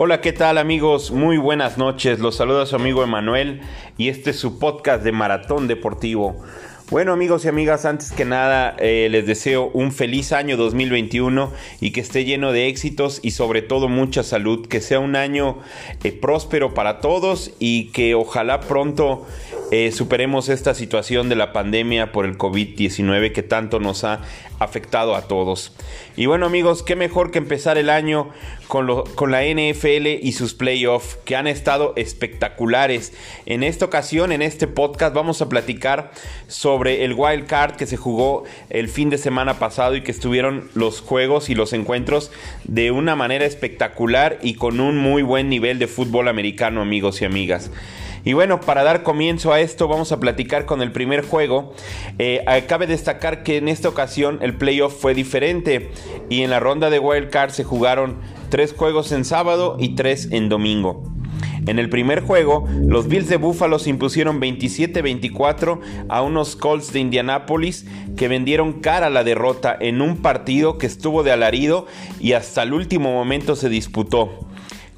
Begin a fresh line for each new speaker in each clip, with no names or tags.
Hola, ¿qué tal amigos? Muy buenas noches. Los saluda su amigo Emanuel y este es su podcast de Maratón Deportivo. Bueno amigos y amigas, antes que nada eh, les deseo un feliz año 2021 y que esté lleno de éxitos y sobre todo mucha salud, que sea un año eh, próspero para todos y que ojalá pronto eh, superemos esta situación de la pandemia por el COVID-19 que tanto nos ha afectado a todos. Y bueno amigos, qué mejor que empezar el año con, con la NFL y sus playoffs que han estado espectaculares. En esta ocasión, en este podcast, vamos a platicar sobre el wild card que se jugó el fin de semana pasado y que estuvieron los juegos y los encuentros de una manera espectacalar y con un muy buen nivel de fútbol americano amigos y amigas. Y bueno, para dar comienzo a esto vamos a platicar con el primer juego. Eh, cabe destacar que en esta ocasión el playoff fue diferente y en la ronda de wild card se jugaron tres juegos en sábado y tres en domingo. En el primer juego, los Bills de Buffalo se impusieron 27-24 a unos Colts de Indianápolis que vendieron cara a la derrota en un partido que estuvo de alarido y hasta el último momento se disputó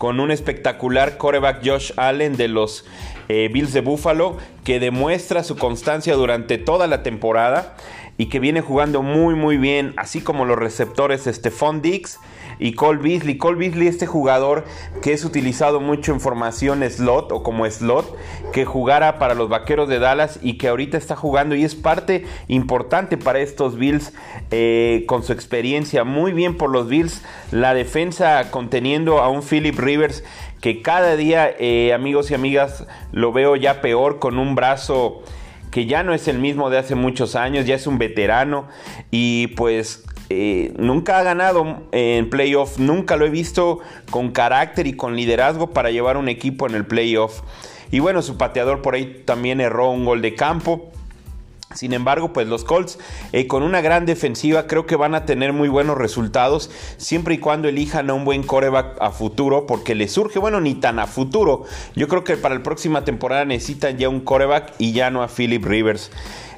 con un espectacular coreback Josh Allen de los eh, Bills de Buffalo que demuestra su constancia durante toda la temporada y que viene jugando muy muy bien, así como los receptores Stephon Diggs y Cole Beasley. Cole Beasley, este jugador que es utilizado mucho en formación slot o como slot, que jugara para los Vaqueros de Dallas y que ahorita está jugando y es parte importante para estos Bills eh, con su experiencia. Muy bien por los Bills, la defensa conteniendo a un Philip Rivers que cada día, eh, amigos y amigas, lo veo ya peor con un brazo que ya no es el mismo de hace muchos años, ya es un veterano y pues eh, nunca ha ganado en playoff, nunca lo he visto con carácter y con liderazgo para llevar un equipo en el playoff. Y bueno, su pateador por ahí también erró un gol de campo. Sin embargo, pues los Colts eh, con una gran defensiva creo que van a tener muy buenos resultados siempre y cuando elijan a un buen coreback a futuro porque le surge, bueno, ni tan a futuro. Yo creo que para la próxima temporada necesitan ya un coreback y ya no a Philip Rivers.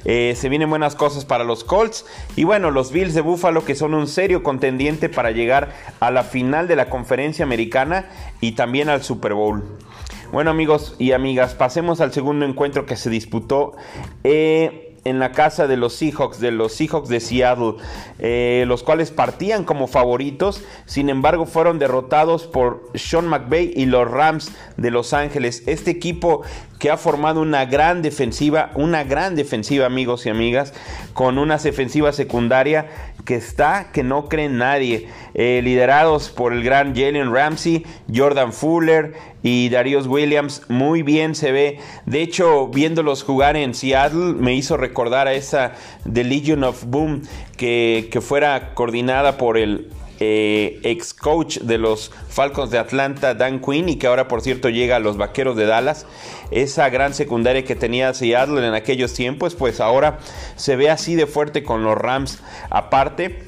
Eh, se vienen buenas cosas para los Colts. Y bueno, los Bills de Buffalo que son un serio contendiente para llegar a la final de la conferencia americana y también al Super Bowl. Bueno amigos y amigas, pasemos al segundo encuentro que se disputó. Eh, en la casa de los Seahawks, de los Seahawks de Seattle, eh, los cuales partían como favoritos, sin embargo fueron derrotados por Sean McVay y los Rams de Los Ángeles. Este equipo que ha formado una gran defensiva, una gran defensiva amigos y amigas, con una defensiva secundaria que está, que no cree nadie, eh, liderados por el gran Jalen Ramsey, Jordan Fuller y Darius Williams, muy bien se ve, de hecho viéndolos jugar en Seattle me hizo recordar a esa The Legion of Boom que, que fuera coordinada por el eh, ex coach de los Falcons de Atlanta, Dan Quinn, y que ahora por cierto llega a los Vaqueros de Dallas. Esa gran secundaria que tenía Seattle en aquellos tiempos, pues ahora se ve así de fuerte con los Rams aparte.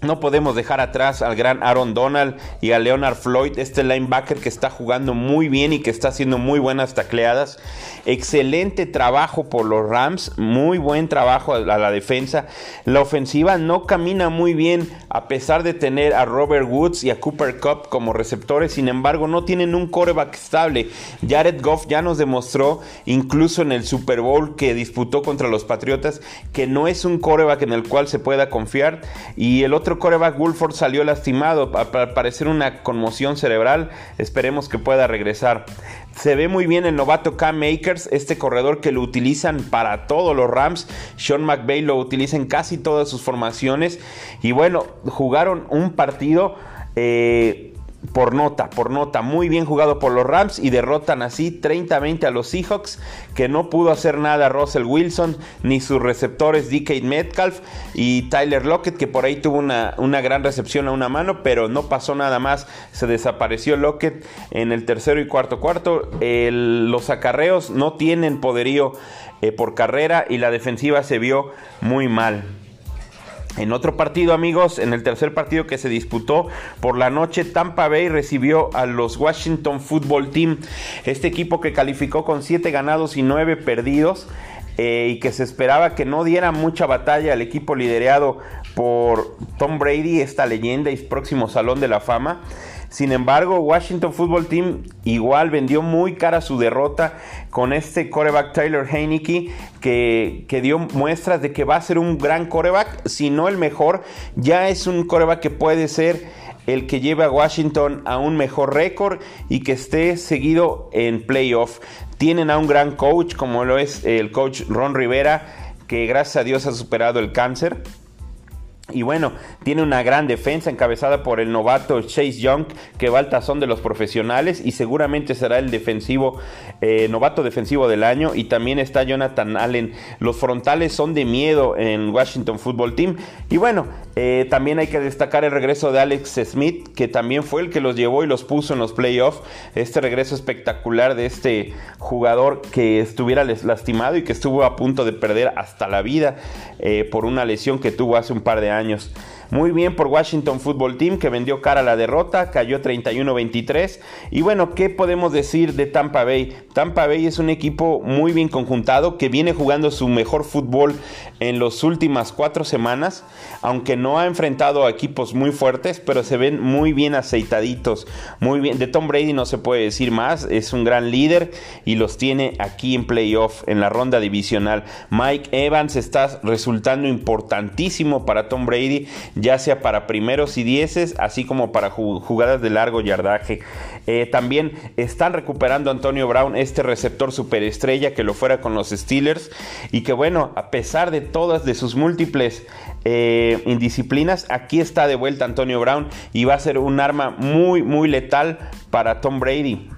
No podemos dejar atrás al gran Aaron Donald y a Leonard Floyd, este linebacker que está jugando muy bien y que está haciendo muy buenas tacleadas. Excelente trabajo por los Rams, muy buen trabajo a la defensa. La ofensiva no camina muy bien a pesar de tener a Robert Woods y a Cooper Cup como receptores, sin embargo no tienen un coreback estable. Jared Goff ya nos demostró, incluso en el Super Bowl que disputó contra los Patriotas, que no es un coreback en el cual se pueda confiar. Y el otro otro coreback Wolford salió lastimado, al parecer una conmoción cerebral. Esperemos que pueda regresar. Se ve muy bien el novato Cam Makers, este corredor que lo utilizan para todos los Rams. Sean McVay lo utiliza en casi todas sus formaciones. Y bueno, jugaron un partido. Eh, por nota, por nota, muy bien jugado por los Rams y derrotan así 30-20 a los Seahawks, que no pudo hacer nada Russell Wilson ni sus receptores DK Metcalf y Tyler Lockett, que por ahí tuvo una, una, gran recepción a una mano, pero no pasó nada más, se desapareció Lockett en el tercero y cuarto cuarto. los acarreos no tienen poderío eh, por carrera y la defensiva se vio muy mal. En otro partido, amigos, en el tercer partido que se disputó por la noche, Tampa Bay recibió a los Washington Football Team, este equipo que calificó con 7 ganados y 9 perdidos. Eh, y que se esperaba que no diera mucha batalla al equipo liderado por Tom Brady, esta leyenda y próximo Salón de la Fama. Sin embargo, Washington Football Team igual vendió muy cara su derrota con este coreback Tyler Heineke que, que, dio muestras de que va a ser un gran coreback, si no el mejor, ya es un coreback que puede ser el que lleve a Washington a un mejor récord y que esté seguido en playoff. Tienen a un gran coach como lo es el coach Ron Rivera, que gracias a Dios ha superado el cáncer. Y bueno, tiene una gran defensa encabezada por el novato Chase Young, que va al tazón de los profesionales y seguramente será el defensivo, eh, novato defensivo del año. Y también está Jonathan Allen. Los frontales son de miedo en Washington Football Team. Y bueno, eh, también hay que destacar el regreso de Alex Smith, que también fue el que los llevó y los puso en los playoffs. Este regreso espectacular de este jugador que estuviera lastimado y que estuvo a punto de perder hasta la vida eh, por una lesión que tuvo hace un par de años años. Muy bien por Washington Football Team que vendió cara a la derrota, cayó 31-23. Y bueno, ¿qué podemos decir de Tampa Bay? Tampa Bay es un equipo muy bien conjuntado que viene jugando su mejor fútbol en las últimas cuatro semanas, aunque no ha enfrentado a equipos muy fuertes, pero se ven muy bien aceitaditos. Muy bien, de Tom Brady no se puede decir más, es un gran líder y los tiene aquí en playoff, en la ronda divisional. Mike Evans está resultando importantísimo para Tom Brady ya sea para primeros y dieces, así como para jugadas de largo yardaje. Eh, también están recuperando Antonio Brown, este receptor superestrella que lo fuera con los Steelers y que bueno, a pesar de todas de sus múltiples eh, indisciplinas, aquí está de vuelta Antonio Brown y va a ser un arma muy, muy letal para Tom Brady.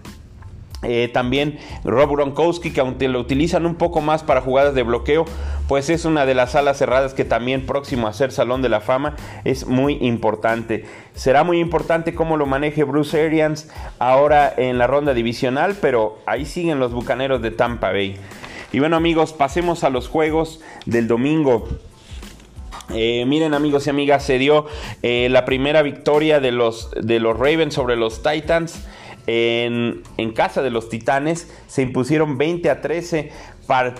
Eh, también Rob Gronkowski, que aunque lo utilizan un poco más para jugadas de bloqueo, pues es una de las alas cerradas que también próximo a ser Salón de la Fama es muy importante. Será muy importante cómo lo maneje Bruce Arians ahora en la ronda divisional, pero ahí siguen los Bucaneros de Tampa Bay. Y bueno amigos, pasemos a los juegos del domingo. Eh, miren amigos y amigas, se dio eh, la primera victoria de los, de los Ravens sobre los Titans. En, casa de los Titanes se impusieron 20 a 13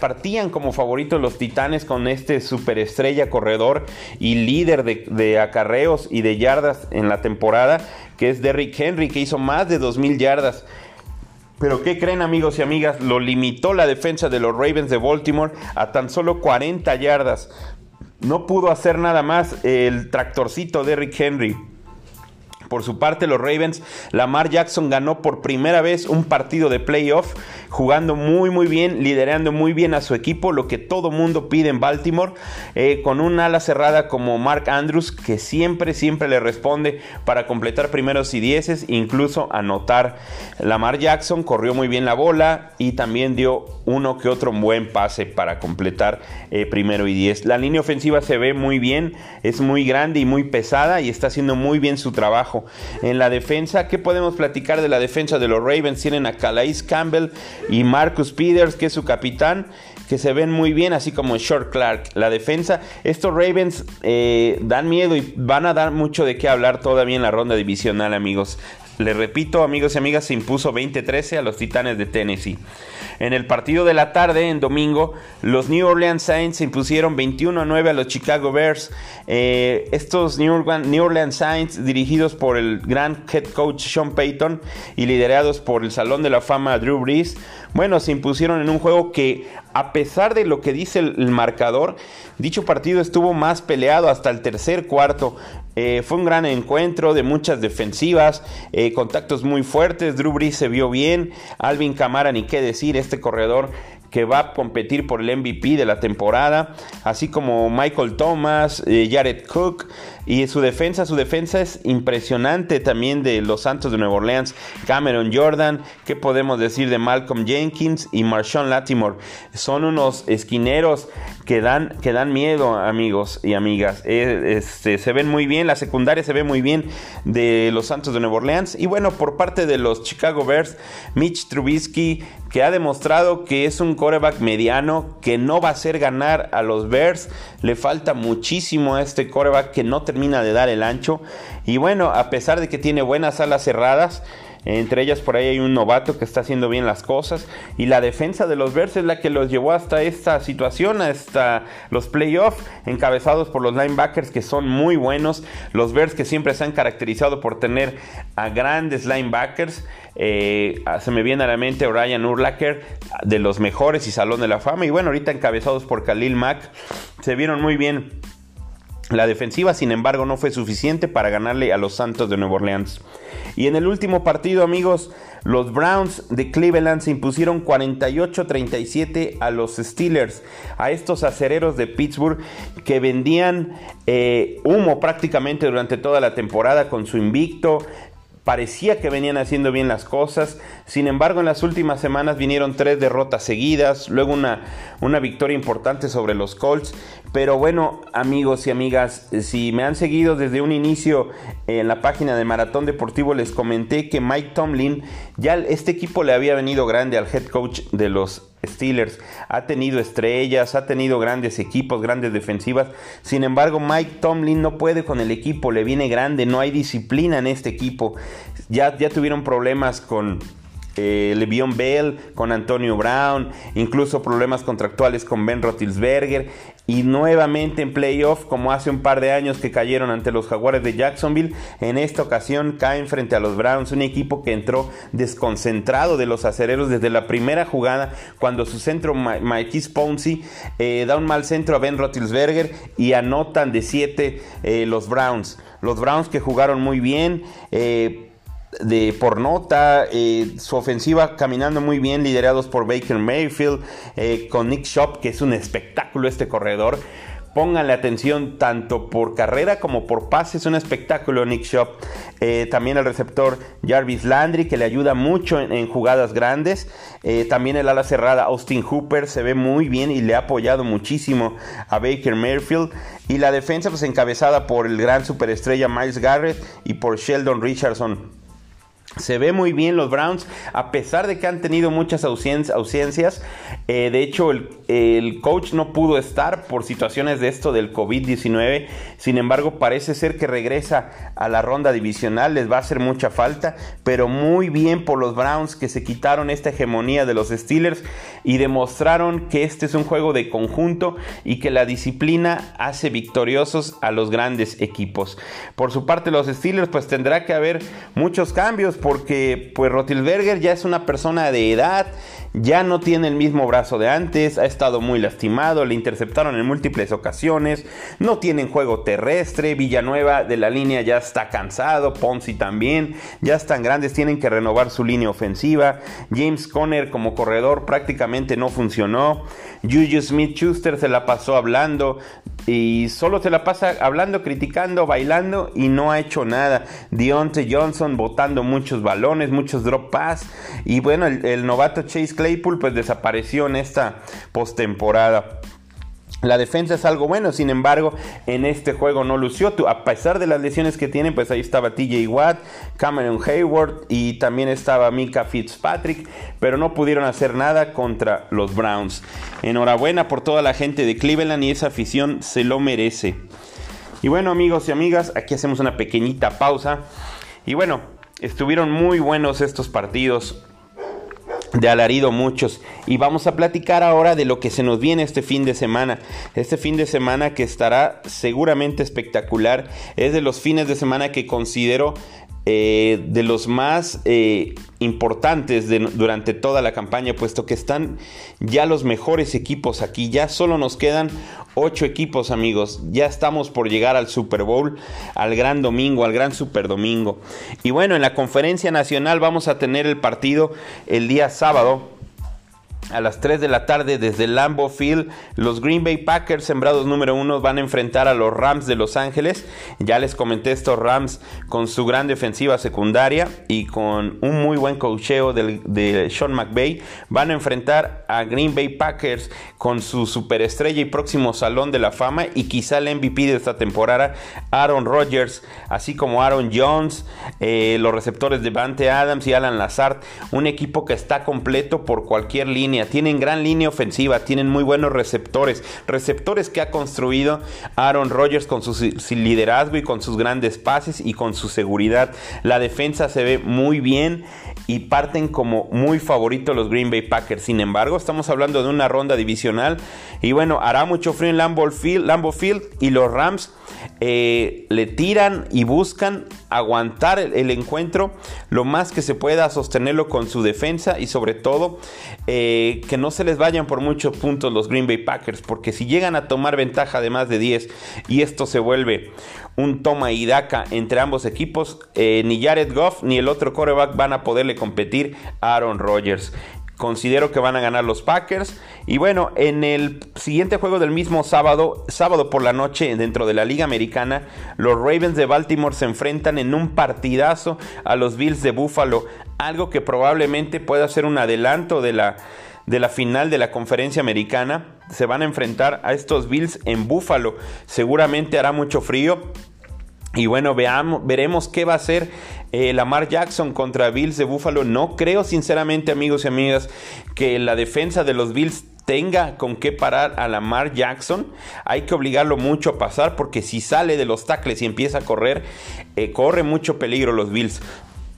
partían como favoritos los Titanes con este superestrella corredor y líder de, acarreos y de yardas en la temporada, que es Derrick Henry, que hizo más de 2.000 yardas. Pero ¿qué creen amigos y amigas? Lo limitó la defensa de los Ravens de Baltimore a tan solo 40 yardas. No pudo hacer nada más el tractorcito Derrick Henry. Por su parte, los Ravens, Lamar Jackson ganó por primera vez un partido de playoff, jugando muy muy bien, liderando muy bien a su equipo, lo que todo mundo pide en Baltimore, eh, con un ala cerrada como Mark Andrews, que siempre, siempre le responde para completar primeros y dieces, incluso anotar. Lamar Jackson corrió muy bien la bola y también dio uno que otro buen pase para completar eh, primero y diez. La línea ofensiva se ve muy bien, es muy grande y muy pesada y está haciendo muy bien su trabajo. En la defensa, ¿qué podemos platicar de la defensa de los Ravens? Tienen a Calais Campbell y Marcus Peters, que es su capitán, que se ven muy bien, así como Short Clark. La defensa, estos Ravens eh, dan miedo y van a dar mucho de qué hablar todavía en la ronda divisional, amigos. Les repito, amigos y amigas, se impuso 20-13 a los Titanes de Tennessee. En el partido de la tarde, en domingo, los New Orleans Saints se impusieron 21 a 9 a los Chicago Bears. Eh, estos New Orleans, Saints, dirigidos por el gran head coach Sean Payton y liderados por el Salón de la Fama Drew Brees, bueno, se impusieron en un juego que, a pesar de lo que dice el, marcador, dicho partido estuvo más peleado hasta el tercer cuarto. Eh, fue un gran encuentro de muchas defensivas, eh, contactos muy fuertes. Drew Brees se vio bien. Alvin Camara, ni qué decir, este corredor que va a competir por el MVP de la temporada, así como Michael Thomas, eh, Jared Cook y su defensa, su defensa es impresionante también de los Santos de Nueva Orleans, Cameron Jordan, ¿qué podemos decir de Malcolm Jenkins y Marshawn Latimore? Son unos esquineros que dan, que dan miedo, amigos y amigas. Eh, este, se ven muy bien, la secundaria se ve muy bien de los Santos de Nueva Orleans. Y bueno, por parte de los Chicago Bears, Mitch Trubisky, que ha demostrado que es un coreback mediano, que no va a hacer ganar a los Bears. Le falta muchísimo a este coreback que no termina de dar el ancho. Y bueno, a pesar de que tiene buenas alas cerradas, Entre ellas por ahí hay un novato que está haciendo bien las cosas. Y la defensa de los Bears es la que los llevó hasta esta situación, hasta los playoffs, encabezados por los linebackers que son muy buenos. Los Bears que siempre se han caracterizado por tener a grandes linebackers. Eh, se me viene a la mente Ryan Urlacher, de los mejores y Salón de la Fama. Y bueno, ahorita encabezados por Khalil Mack, se vieron muy bien. La defensiva, sin embargo, no fue suficiente para ganarle a los Santos de Nueva Orleans. Y en el último partido, amigos, los Browns de Cleveland se impusieron 48-37 a los Steelers, a estos acereros de Pittsburgh que vendían eh, humo prácticamente durante toda la temporada con su invicto, parecía que venían haciendo bien las cosas. Sin embargo, en las últimas semanas vinieron tres derrotas seguidas, luego una, una victoria importante sobre los Colts. Pero bueno, amigos y amigas, si me han seguido desde un inicio en la página de Maratón Deportivo, les comenté que Mike Tomlin, ya este equipo le había venido grande al head coach de los Steelers. Ha tenido estrellas, ha tenido grandes equipos, grandes defensivas. Sin embargo, Mike Tomlin no puede con el equipo, le viene grande, no hay disciplina en este equipo. Ya, ya tuvieron problemas con eh, Bell, con Antonio Brown, incluso problemas contractuales con Ben Roethlisberger y nuevamente en playoff como hace un par de años que cayeron ante los Jaguares de Jacksonville, en esta ocasión caen frente a los Browns, un equipo que entró desconcentrado de los acereros desde la primera jugada cuando su centro Mikey Ponzi eh, da un mal centro a Ben Roethlisberger y anotan de 7 eh, los Browns. Los Browns que jugaron muy bien. Eh, de por nota, eh, su ofensiva caminando muy bien, liderados por Baker Mayfield, eh, con Nick Shop, que es un espectáculo este corredor. Pónganle atención tanto por carrera como por pase, es un espectáculo Nick Shop. Eh, también el receptor Jarvis Landry, que le ayuda mucho en, jugadas grandes. también el ala cerrada Austin Hooper se ve muy bien y le ha apoyado muchísimo a Baker Mayfield. Y la defensa pues encabezada por el gran superestrella Miles Garrett y por Sheldon Richardson. Se ve muy bien los Browns, a pesar de que han tenido muchas ausencias. Eh, de hecho, el, coach no pudo estar por situaciones de esto del COVID-19. Sin embargo, parece ser que regresa a la ronda divisional. Les va a hacer mucha falta. Pero muy bien por los Browns que se quitaron esta hegemonía de los Steelers y demostraron que este es un juego de conjunto y que la disciplina hace victoriosos a los grandes equipos. Por su parte, los Steelers, pues tendrá que haber muchos cambios porque pues Rotilberger ya es una persona de edad, ya no tiene el mismo brazo de antes, ha estado muy lastimado, le interceptaron en múltiples ocasiones, no tienen juego terrestre, Villanueva de la línea ya está cansado, Ponzi también, ya están grandes, tienen que renovar su línea ofensiva, James Conner como corredor prácticamente no funcionó, Juju Smith Schuster se la pasó hablando y solo se la pasa hablando, criticando, bailando y no ha hecho nada. Deontay Johnson botando muchos balones, muchos drop pass y bueno, el, novato Chase Claypool pues desapareció en esta postemporada. La defensa es algo bueno, sin embargo, en este juego no lució. A pesar de las lesiones que tienen, pues ahí estaba TJ Watt, Cameron Hayward y también estaba Mika Fitzpatrick, pero no pudieron hacer nada contra los Browns. Enhorabuena por toda la gente de Cleveland y esa afición se lo merece. Y bueno, amigos y amigas, aquí hacemos una pequeñita pausa. Y bueno, estuvieron muy buenos estos partidos de alarido muchos y vamos a platicar ahora de lo que se nos viene este fin de semana. Este fin de semana que estará seguramente espectacular es de los fines de semana que considero eh, de los más eh, importantes durante toda la campaña, puesto que están ya los mejores equipos aquí. Ya solo nos quedan ocho equipos, amigos. Ya estamos por llegar al Super Bowl, al gran domingo, al gran Super Domingo. Y bueno, en la conferencia nacional vamos a tener el partido el día sábado a las 3 de la tarde desde Lambeau Field, los Green Bay Packers, sembrados número uno, van a enfrentar a los Rams de Los Ángeles. Ya les comenté estos Rams con su gran defensiva secundaria y con un muy buen cocheo de Sean McVay. Van a enfrentar a Green Bay Packers con su superestrella y próximo salón de la fama y quizá el MVP de esta temporada, Aaron Rodgers, así como Aaron Jones, eh, los receptores de Vante Adams y Alan Lazard. Un equipo que está completo por cualquier línea tienen gran línea ofensiva, tienen muy buenos receptores, receptores que ha construido Aaron Rodgers con su, liderazgo y con sus grandes pases y con su seguridad. La defensa se ve muy bien y parten como muy favoritos los Green Bay Packers. Sin embargo, estamos hablando de una ronda divisional y bueno, hará mucho frío en Lambeau Field, Field y los Rams eh, le tiran y buscan aguantar el, encuentro lo más que se pueda, sostenerlo con su defensa y sobre todo eh, que no se les vayan por muchos puntos los Green Bay Packers, porque si llegan a tomar ventaja de más de 10 y esto se vuelve un toma y daca entre ambos equipos, eh, ni Jared Goff ni el otro coreback van a poderle competir a Aaron Rodgers. Considero que van a ganar los Packers. Y bueno, en el siguiente juego del mismo sábado, sábado por la noche, dentro de la Liga Americana, los Ravens de Baltimore se enfrentan en un partidazo a los Bills de Buffalo. Algo que probablemente pueda ser un adelanto de la, de la final de la conferencia americana. Se van a enfrentar a estos Bills en Buffalo. Seguramente hará mucho frío. Y bueno, veamos, veremos qué va a hacer eh, Lamar Jackson contra Bills de Buffalo. No creo sinceramente amigos y amigas que la defensa de los Bills tenga con qué parar a Lamar Jackson. Hay que obligarlo mucho a pasar porque si sale de los tackles y empieza a correr, eh, corre mucho peligro los Bills.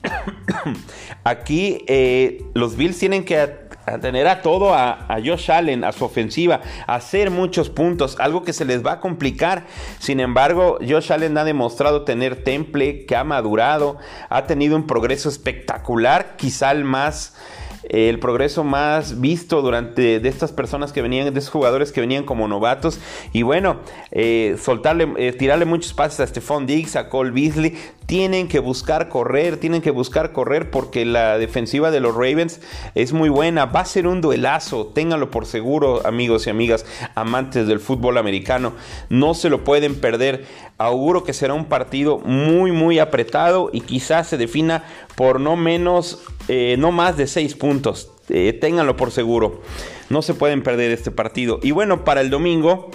Aquí eh, los Bills tienen que a tener a todo a, Josh Allen, a su ofensiva, a hacer muchos puntos, algo que se les va a complicar. Sin embargo, Josh Allen ha demostrado tener temple, que ha madurado, ha tenido un progreso espectacular, quizá el más el progreso más visto durante de estas personas que venían, de esos jugadores que venían como novatos. Y bueno, eh, soltarle, eh, tirarle muchos pases a Stephon Diggs, a Cole Beasley. Tienen que buscar correr, tienen que buscar correr porque la defensiva de los Ravens es muy buena. Va a ser un duelazo, ténganlo por seguro, amigos y amigas, amantes del fútbol americano. No se lo pueden perder. Auguro que será un partido muy, muy apretado y quizás se defina por no menos, eh, no más de seis puntos. Eh, ténganlo por seguro. No se pueden perder este partido. Y bueno, para el domingo,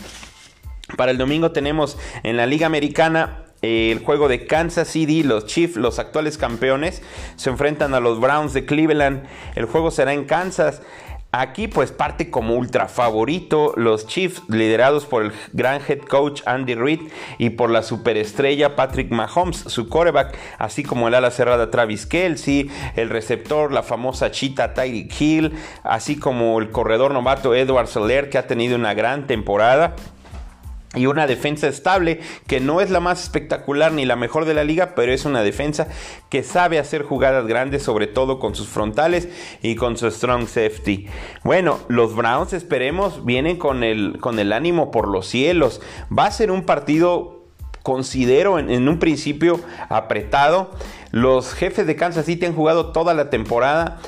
para el domingo tenemos en la Liga Americana el juego de Kansas City, los Chiefs, los actuales campeones, se enfrentan a los Browns de Cleveland. El juego será en Kansas. Aquí pues parte como ultra favorito los Chiefs liderados por el gran head coach Andy Reid y por la superestrella Patrick Mahomes, su quarterback, así como el ala cerrada Travis Kelsey, el receptor, la famosa chita Tyreek Hill, así como el corredor novato Edward Soler que ha tenido una gran temporada y una defensa estable que no es la más espectacular ni la mejor de la liga, pero es una defensa que sabe hacer jugadas grandes, sobre todo con sus frontales y con su strong safety. Bueno, los Browns esperemos vienen con el, con el ánimo por los cielos. Va a ser un partido, considero en, en un principio apretado. Los jefes de Kansas City han jugado toda la temporada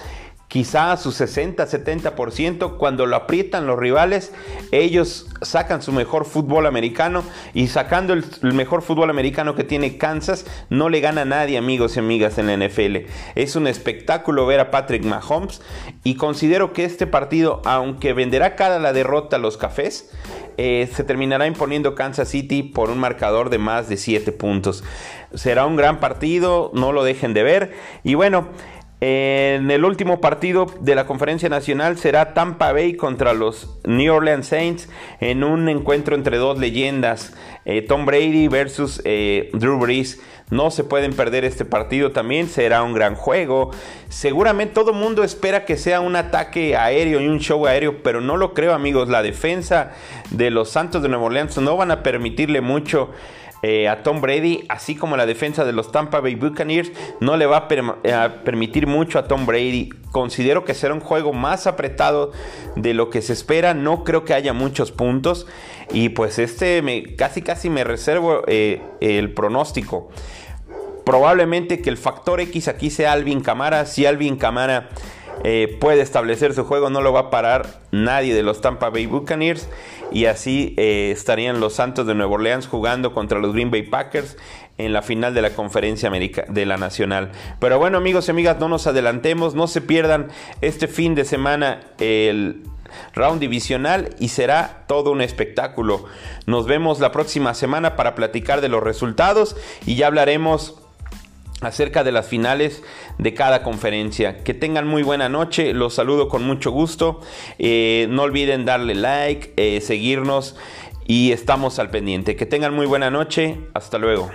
quizá a su 60-70%, cuando lo aprietan los rivales, ellos sacan su mejor fútbol americano y sacando el, mejor fútbol americano que tiene Kansas, no le gana a nadie amigos y amigas en la NFL. Es un espectáculo ver a Patrick Mahomes y considero que este partido, aunque venderá cada la derrota a los cafés, eh, se terminará imponiendo Kansas City por un marcador de más de 7 puntos. Será un gran partido, no lo dejen de ver. Y bueno, en el último partido de la conferencia nacional será Tampa Bay contra los New Orleans Saints en un encuentro entre dos leyendas, eh, Tom Brady versus eh, Drew Brees. No se pueden perder este partido también, será un gran juego. Seguramente todo mundo espera que sea un ataque aéreo y un show aéreo, pero no lo creo amigos. La defensa de los Santos de Nueva Orleans no van a permitirle mucho eh, a Tom Brady, así como la defensa de los Tampa Bay Buccaneers, no le va a, permitir mucho a Tom Brady. Considero que será un juego más apretado de lo que se espera. No creo que haya muchos puntos. Y pues este me, casi casi me reservo eh, el pronóstico. Probablemente que el factor X aquí sea Alvin Camara. Si Alvin Camara puede establecer su juego, no lo va a parar nadie de los Tampa Bay Buccaneers y así eh, estarían los Santos de Nueva Orleans jugando contra los Green Bay Packers en la final de la conferencia América de la Nacional. Pero bueno amigos y amigas, no nos adelantemos, no se pierdan este fin de semana el round divisional y será todo un espectáculo. Nos vemos la próxima semana para platicar de los resultados y ya hablaremos acerca de las finales de cada conferencia. Que tengan muy buena noche, los saludo con mucho gusto. Eh, no olviden darle like, eh, seguirnos y estamos al pendiente. Que tengan muy buena noche, hasta luego.